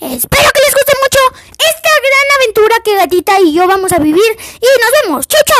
Espero que les guste mucho esta gran aventura que Gatita y yo vamos a vivir. Y nos vemos. Chau, chau.